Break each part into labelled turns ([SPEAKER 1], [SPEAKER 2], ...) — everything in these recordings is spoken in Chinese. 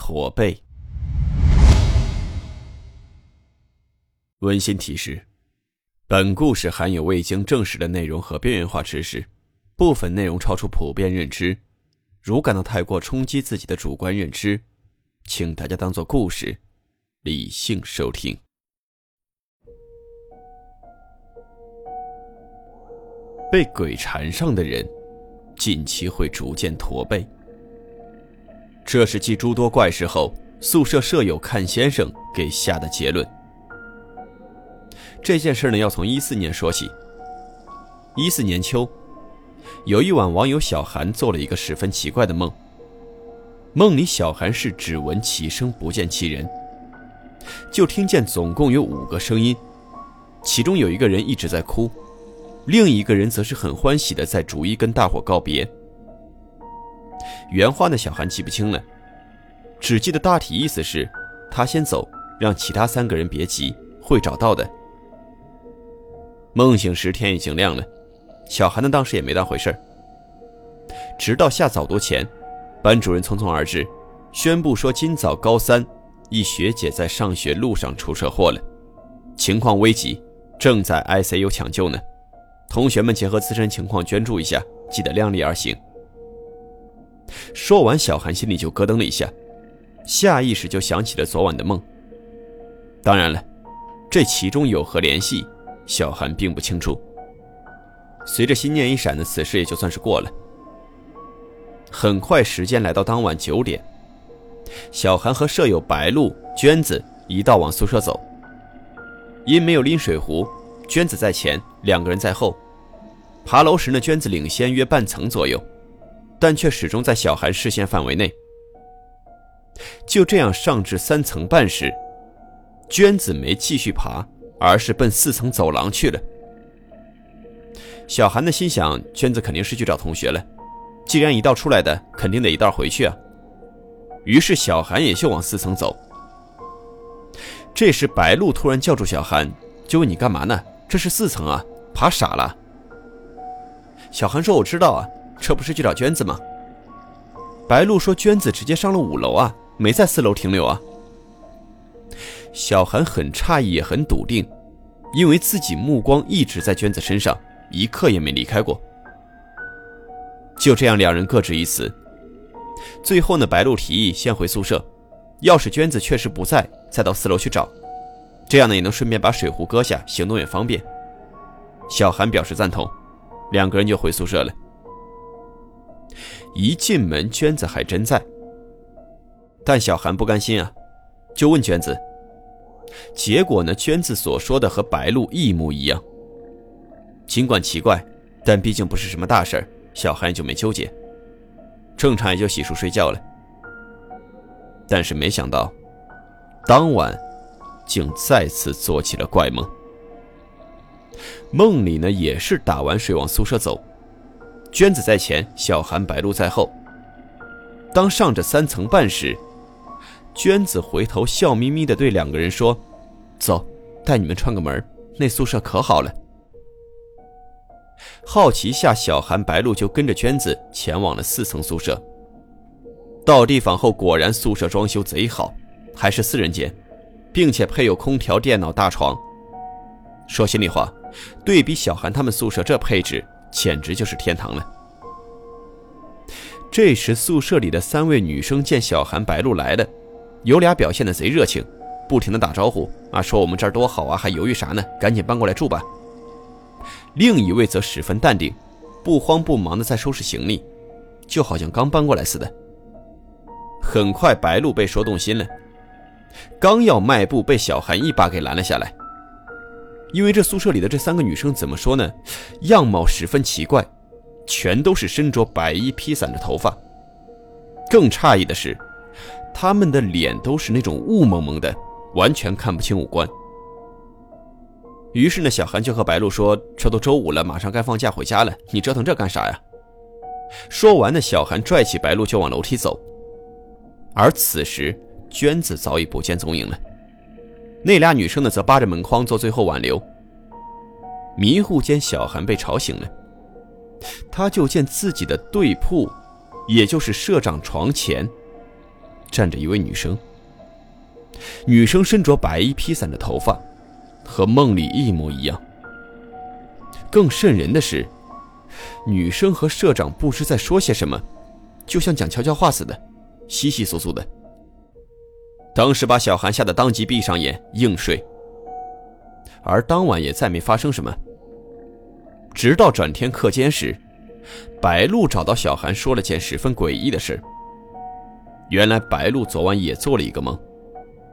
[SPEAKER 1] 驼背。温馨提示：本故事含有未经证实的内容和边缘化知识，部分内容超出普遍认知。如感到太过冲击自己的主观认知，请大家当做故事，理性收听。被鬼缠上的人，近期会逐渐驼背。这是继诸多怪事后，宿舍舍友看先生给下的结论。这件事呢，要从一四年说起。一四年秋，有一晚，网友小韩做了一个十分奇怪的梦。梦里，小韩是只闻其声不见其人，就听见总共有五个声音，其中有一个人一直在哭，另一个人则是很欢喜的在逐一跟大伙告别。原话呢，小韩记不清了，只记得大体意思是，他先走，让其他三个人别急，会找到的。梦醒时天已经亮了，小韩呢当时也没当回事直到下早读前，班主任匆匆而至，宣布说今早高三一学姐在上学路上出车祸了，情况危急，正在 ICU 抢救呢，同学们结合自身情况捐助一下，记得量力而行。说完，小韩心里就咯噔了一下，下意识就想起了昨晚的梦。当然了，这其中有何联系，小韩并不清楚。随着心念一闪的，此事也就算是过了。很快，时间来到当晚九点，小韩和舍友白露、娟子一道往宿舍走。因没有拎水壶，娟子在前，两个人在后。爬楼时呢，娟子领先约半层左右。但却始终在小韩视线范围内。就这样上至三层半时，娟子没继续爬，而是奔四层走廊去了。小韩的心想：娟子肯定是去找同学了，既然一道出来的，肯定得一道回去啊。于是小韩也就往四层走。这时白露突然叫住小韩，就问：“你干嘛呢？这是四层啊，爬傻了？”小韩说：“我知道啊。”这不是去找娟子吗？白露说：“娟子直接上了五楼啊，没在四楼停留啊。”小韩很诧异，也很笃定，因为自己目光一直在娟子身上，一刻也没离开过。就这样，两人各执一词。最后呢，白露提议先回宿舍，要是娟子确实不在，再到四楼去找，这样呢也能顺便把水壶搁下，行动也方便。小韩表示赞同，两个人就回宿舍了。一进门，娟子还真在。但小韩不甘心啊，就问娟子。结果呢，娟子所说的和白露一模一样。尽管奇怪，但毕竟不是什么大事儿小韩就没纠结，正常也就洗漱睡觉了。但是没想到，当晚竟再次做起了怪梦。梦里呢，也是打完水往宿舍走。娟子在前，小韩、白露在后。当上着三层半时，娟子回头笑眯眯地对两个人说：“走，带你们串个门，那宿舍可好了。”好奇下，小韩、白露就跟着娟子前往了四层宿舍。到地方后，果然宿舍装修贼好，还是四人间，并且配有空调、电脑、大床。说心里话，对比小韩他们宿舍这配置。简直就是天堂了。这时，宿舍里的三位女生见小韩、白露来了，有俩表现的贼热情，不停的打招呼啊，说我们这儿多好啊，还犹豫啥呢？赶紧搬过来住吧。另一位则十分淡定，不慌不忙的在收拾行李，就好像刚搬过来似的。很快，白露被说动心了，刚要迈步，被小韩一把给拦了下来。因为这宿舍里的这三个女生怎么说呢？样貌十分奇怪，全都是身着白衣，披散着头发。更诧异的是，她们的脸都是那种雾蒙蒙的，完全看不清五官。于是呢，小韩就和白露说：“这都周五了，马上该放假回家了，你折腾这干啥呀？”说完呢，小韩拽起白露就往楼梯走。而此时，娟子早已不见踪影了。那俩女生呢，则扒着门框做最后挽留。迷糊间，小韩被吵醒了，他就见自己的对铺，也就是社长床前，站着一位女生。女生身着白衣披散着头发。和梦里一模一样。更瘆人的是，女生和社长不知在说些什么，就像讲悄悄话似的，稀稀疏疏的。当时把小韩吓得当即闭上眼硬睡。而当晚也再没发生什么。直到转天课间时，白露找到小韩说了件十分诡异的事。原来白露昨晚也做了一个梦。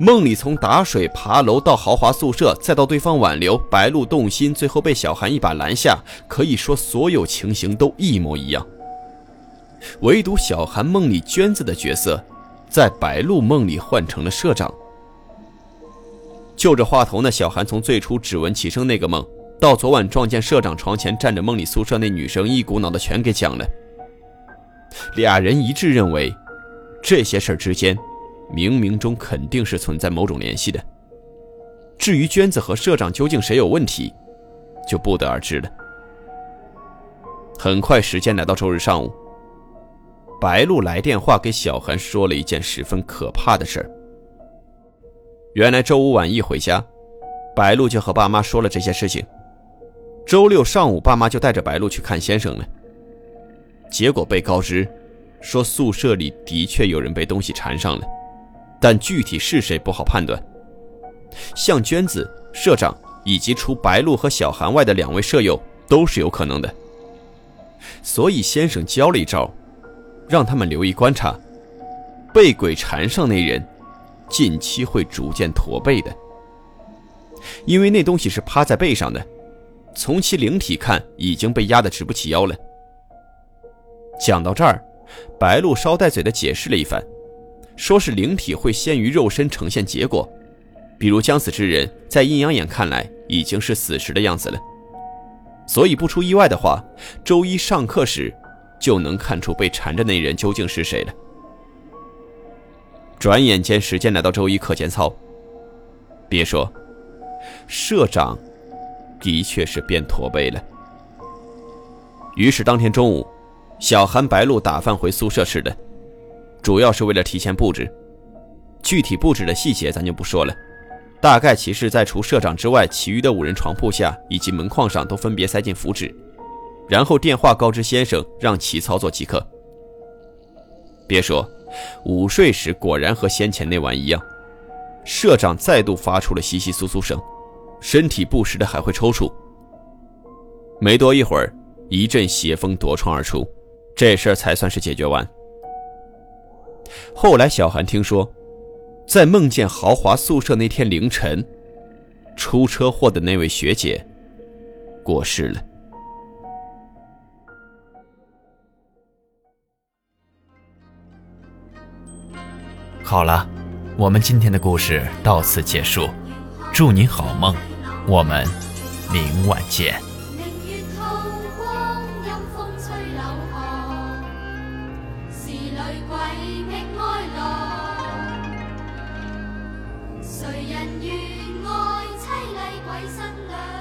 [SPEAKER 1] 梦里从打水、爬楼到豪华宿舍，再到对方挽留白露动心，最后被小韩一把拦下，可以说所有情形都一模一样。唯独小韩梦里娟子的角色，在白露梦里换成了社长。就着话头呢，小韩从最初只闻其声那个梦，到昨晚撞见社长床前站着梦里宿舍那女生，一股脑的全给讲了。俩人一致认为，这些事儿之间。冥冥中肯定是存在某种联系的。至于娟子和社长究竟谁有问题，就不得而知了。很快，时间来到周日上午，白露来电话给小韩说了一件十分可怕的事儿。原来周五晚一回家，白露就和爸妈说了这些事情。周六上午，爸妈就带着白露去看先生了。结果被告知，说宿舍里的确有人被东西缠上了。但具体是谁不好判断。像娟子、社长以及除白露和小韩外的两位舍友都是有可能的。所以先生教了一招，让他们留意观察，被鬼缠上那人，近期会逐渐驼背的。因为那东西是趴在背上的，从其灵体看已经被压得直不起腰了。讲到这儿，白露捎带嘴的解释了一番。说是灵体会先于肉身呈现结果，比如将死之人，在阴阳眼看来已经是死时的样子了，所以不出意外的话，周一上课时就能看出被缠着那人究竟是谁了。转眼间，时间来到周一课间操。别说，社长的确是变驼背了。于是当天中午，小韩、白露打饭回宿舍吃的。主要是为了提前布置，具体布置的细节咱就不说了。大概其是在除社长之外，其余的五人床铺下以及门框上都分别塞进符纸，然后电话告知先生让其操作即可。别说，午睡时果然和先前那晚一样，社长再度发出了窸窸窣窣声，身体不时的还会抽搐。没多一会儿，一阵邪风夺窗而出，这事儿才算是解决完。后来，小韩听说，在梦见豪华宿舍那天凌晨，出车祸的那位学姐过世了。
[SPEAKER 2] 好了，我们今天的故事到此结束，祝你好梦，我们明晚见。谁人愿爱凄厉鬼新娘？